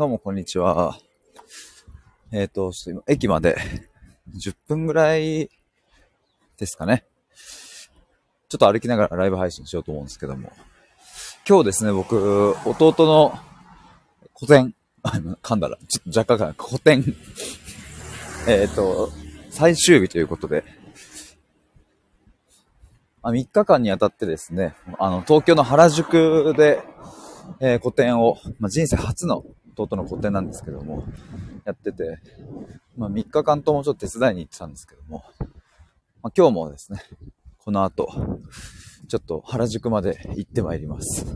どうも、こんにちは。えっ、と、ちょっと今、駅まで10分ぐらいですかね。ちょっと歩きながらライブ配信しようと思うんですけども。今日ですね、僕、弟の個展、あの、噛んだら、ちょっと若干かな、個展、えっと、最終日ということで、あ3日間にあたってですね、あの、東京の原宿で、えー、個展を、まあ、人生初の弟の個展なんですけども、やってて、まあ、3日間ともちょっと手伝いに行ってたんですけども、まあ、今日もですね、この後、ちょっと原宿まで行ってまいります。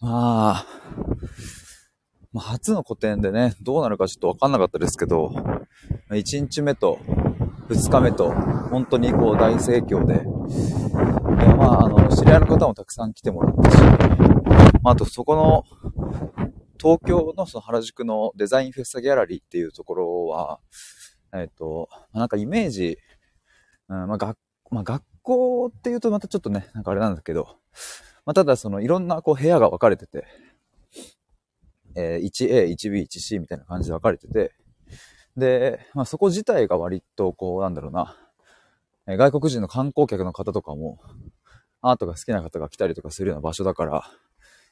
まあ、まあ、初の個展でね、どうなるかちょっとわかんなかったですけど、1日目と2日目と、本当にこう大盛況で、いやまあ、あの、知り合いの方もたくさん来てもらったし、まあ、あとそこの、東京のその原宿のデザインフェスタギャラリーっていうところは、えっ、ー、と、なんかイメージ、うん、まあ、学、まあ、学校っていうとまたちょっとね、なんかあれなんだけど、まあ、ただそのいろんなこう部屋が分かれてて、えー、1A、1B、1C みたいな感じで分かれてて、で、まあ、そこ自体が割とこう、なんだろうな、え外国人の観光客の方とかも、アートが好きな方が来たりとかするような場所だから、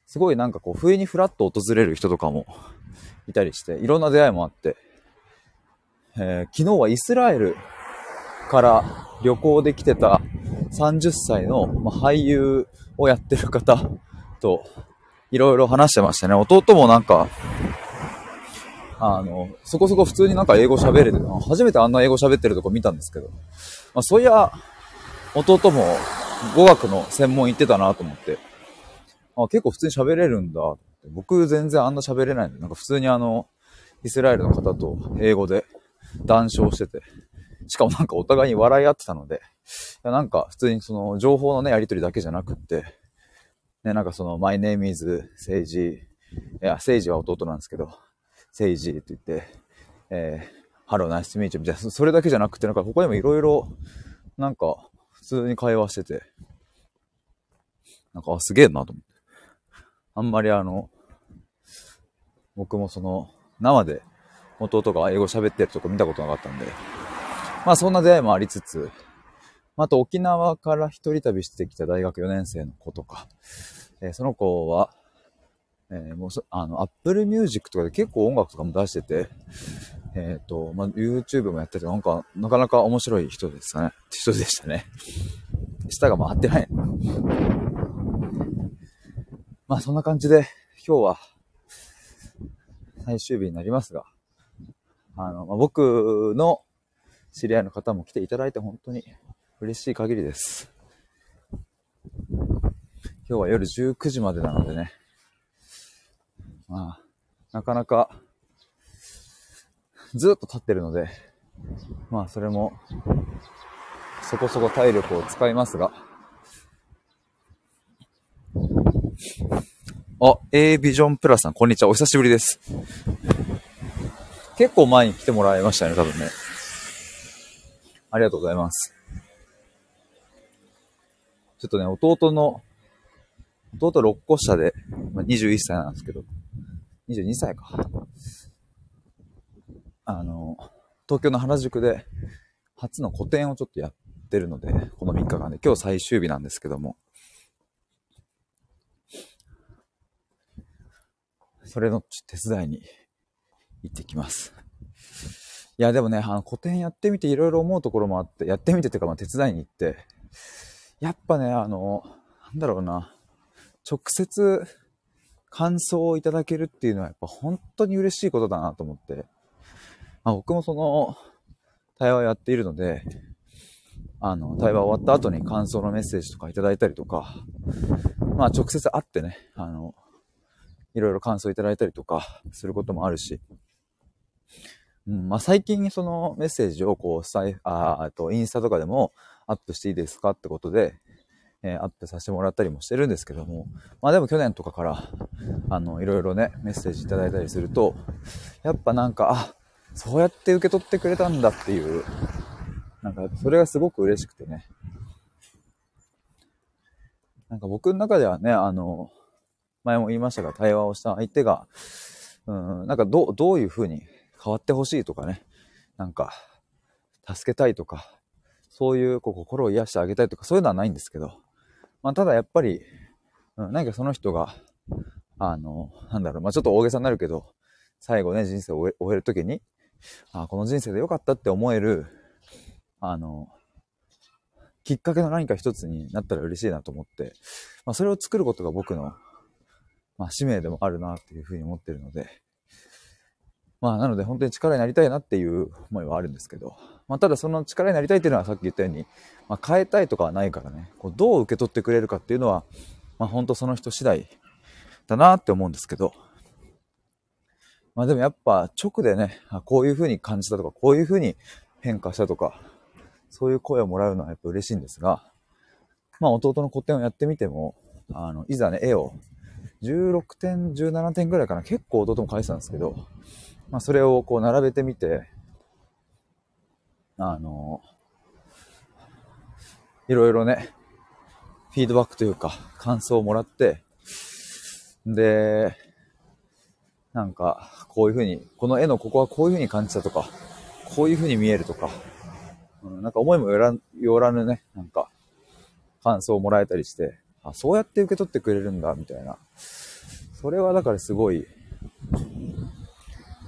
すごいなんかこう、不意にフラッと訪れる人とかも いたりして、いろんな出会いもあって、えー、昨日はイスラエルから旅行で来てた30歳の、まあ、俳優をやってる方といろいろ話してましたね。弟もなんか、あの、そこそこ普通になんか英語喋れてる。初めてあんな英語喋ってるとこ見たんですけど、まあ、そういや、弟も語学の専門行ってたなと思って、あ、結構普通に喋れるんだ。僕全然あんな喋れない。んで、なんか普通にあの、イスラエルの方と英語で談笑してて、しかもなんかお互いに笑い合ってたので、いやなんか普通にその情報のね、やり取りだけじゃなくって、ね、なんかその、my name is 政治、いや、政治は弟なんですけど、政治って言って、えー、ハローナイスミーチみたいな、それだけじゃなくて、なんか他にもいろいろ、なんか、普通に会話してて、なんか、すげえなと思って。あんまりあの、僕もその、生で弟が英語喋ってるとこ見たことなかったんで、まあそんな出会いもありつつ、あと沖縄から一人旅してきた大学4年生の子とか、えー、その子は、えー、もうそあの、Apple Music とかで結構音楽とかも出してて、えっ、ー、と、まあ、YouTube もやってて、なんか、なかなか面白い人ですかね。人でしたね。舌が回ってない。まあ、そんな感じで、今日は、最終日になりますが、あの、まあ、僕の知り合いの方も来ていただいて本当に嬉しい限りです。今日は夜19時までなのでね、まあ、なかなか、ずっと立ってるので、まあ、それも、そこそこ体力を使いますが、あ、A ビジョンプラスさん、こんにちは。お久しぶりです。結構前に来てもらいましたね、多分ね。ありがとうございます。ちょっとね、弟の、弟6個下で、まあ、21歳なんですけど、22歳か。あの、東京の原宿で初の個展をちょっとやってるので、この3日間で、今日最終日なんですけども、それの手伝いに行ってきます。いや、でもね、あの、個展やってみていろいろ思うところもあって、やってみてっていうか、まあ、手伝いに行って、やっぱね、あの、なんだろうな、直接感想をいただけるっていうのはやっぱ本当に嬉しいことだなと思って、まあ、僕もその対話をやっているので、あの、対話終わった後に感想のメッセージとかいただいたりとか、まあ直接会ってね、あの、いろいろ感想いただいたりとかすることもあるし、うん、まあ最近そのメッセージをこう、さいああとインスタとかでもアップしていいですかってことで、えー、アップさせてもらったりもしてるんですけども、まあでも去年とかから、あの、いろいろね、メッセージいただいたりすると、やっぱなんか、あ、そうやって受け取ってくれたんだっていう、なんかそれがすごく嬉しくてね。なんか僕の中ではね、あの、前も言いましたが、対話をした相手が、うん、なんかどう、どういう風に変わってほしいとかね、なんか、助けたいとか、そういうこう心を癒してあげたいとか、そういうのはないんですけど、まあ、ただやっぱり、うん、何かその人が、あの、なんだろう、まあ、ちょっと大げさになるけど、最後ね、人生を終えるときに、あこの人生で良かったって思える、あの、きっかけの何か一つになったら嬉しいなと思って、まあ、それを作ることが僕の、まあ、使命でもあるなっていうふうに思ってるので、まあ、なので本当に力になりたいなっていう思いはあるんですけど、まあ、ただその力になりたいっていうのはさっき言ったように、まあ、変えたいとかはないからね、こうどう受け取ってくれるかっていうのは、まあ、本当その人次第だなって思うんですけど、まあでもやっぱ直でね、こういう風に感じたとか、こういう風に変化したとか、そういう声をもらうのはやっぱ嬉しいんですが、まあ弟の個展をやってみても、あの、いざね、絵を16点、17点ぐらいかな、結構弟も描いてたんですけど、まあそれをこう並べてみて、あの、いろいろね、フィードバックというか、感想をもらって、で、なんか、こういうふうに、この絵のここはこういうふうに感じたとか、こういうふうに見えるとか、うん、なんか思いもよらよらぬね、なんか、感想をもらえたりして、あ、そうやって受け取ってくれるんだ、みたいな。それはだからすごい、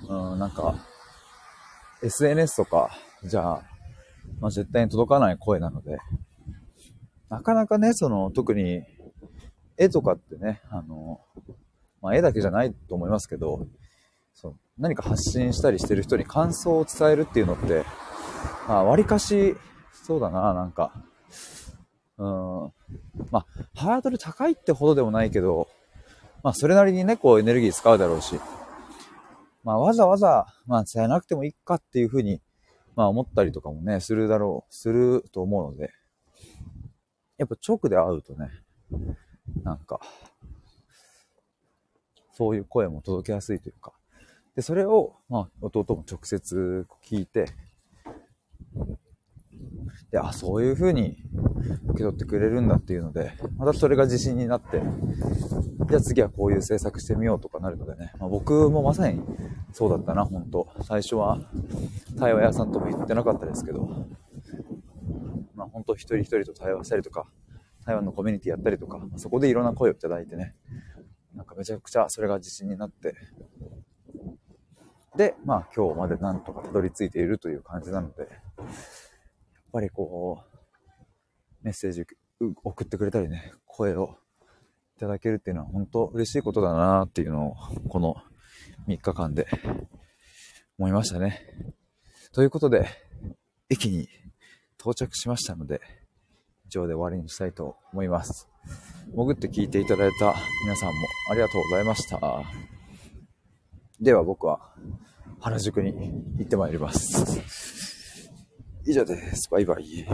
うん、なんか、SNS とか、じゃあ、まあ、絶対に届かない声なので、なかなかね、その、特に、絵とかってね、あの、まあ、絵だけじゃないと思いますけど、そう何か発信したりしてる人に感想を伝えるっていうのって、まあ、割かし、そうだな、なんか、うん、まあ、ハードル高いってほどでもないけど、まあ、それなりにね、こう、エネルギー使うだろうし、まあ、わざわざ、まあ、伝えなくてもいいかっていうふうに、まあ、思ったりとかもね、するだろう、すると思うので、やっぱ直で会うとね、なんか、そういう声も届けやすいというか、で、それを、まあ、弟も直接聞いて、で、あ、そういう風に受け取ってくれるんだっていうので、またそれが自信になって、じゃあ次はこういう制作してみようとかなるのでね、まあ、僕もまさにそうだったな、本当。最初は対話屋さんとも言ってなかったですけど、まあ本当一人一人と対話したりとか、台湾のコミュニティやったりとか、そこでいろんな声をいただいてね、なんかめちゃくちゃそれが自信になって、で、まあ今日までなんとかたどり着いているという感じなので、やっぱりこう、メッセージ送ってくれたりね、声をいただけるっていうのは本当嬉しいことだなっていうのを、この3日間で思いましたね。ということで、駅に到着しましたので、以上で終わりにしたいと思います。潜って聞いていただいた皆さんもありがとうございました。では僕は原宿に行ってまいります。以上です。バイバイ。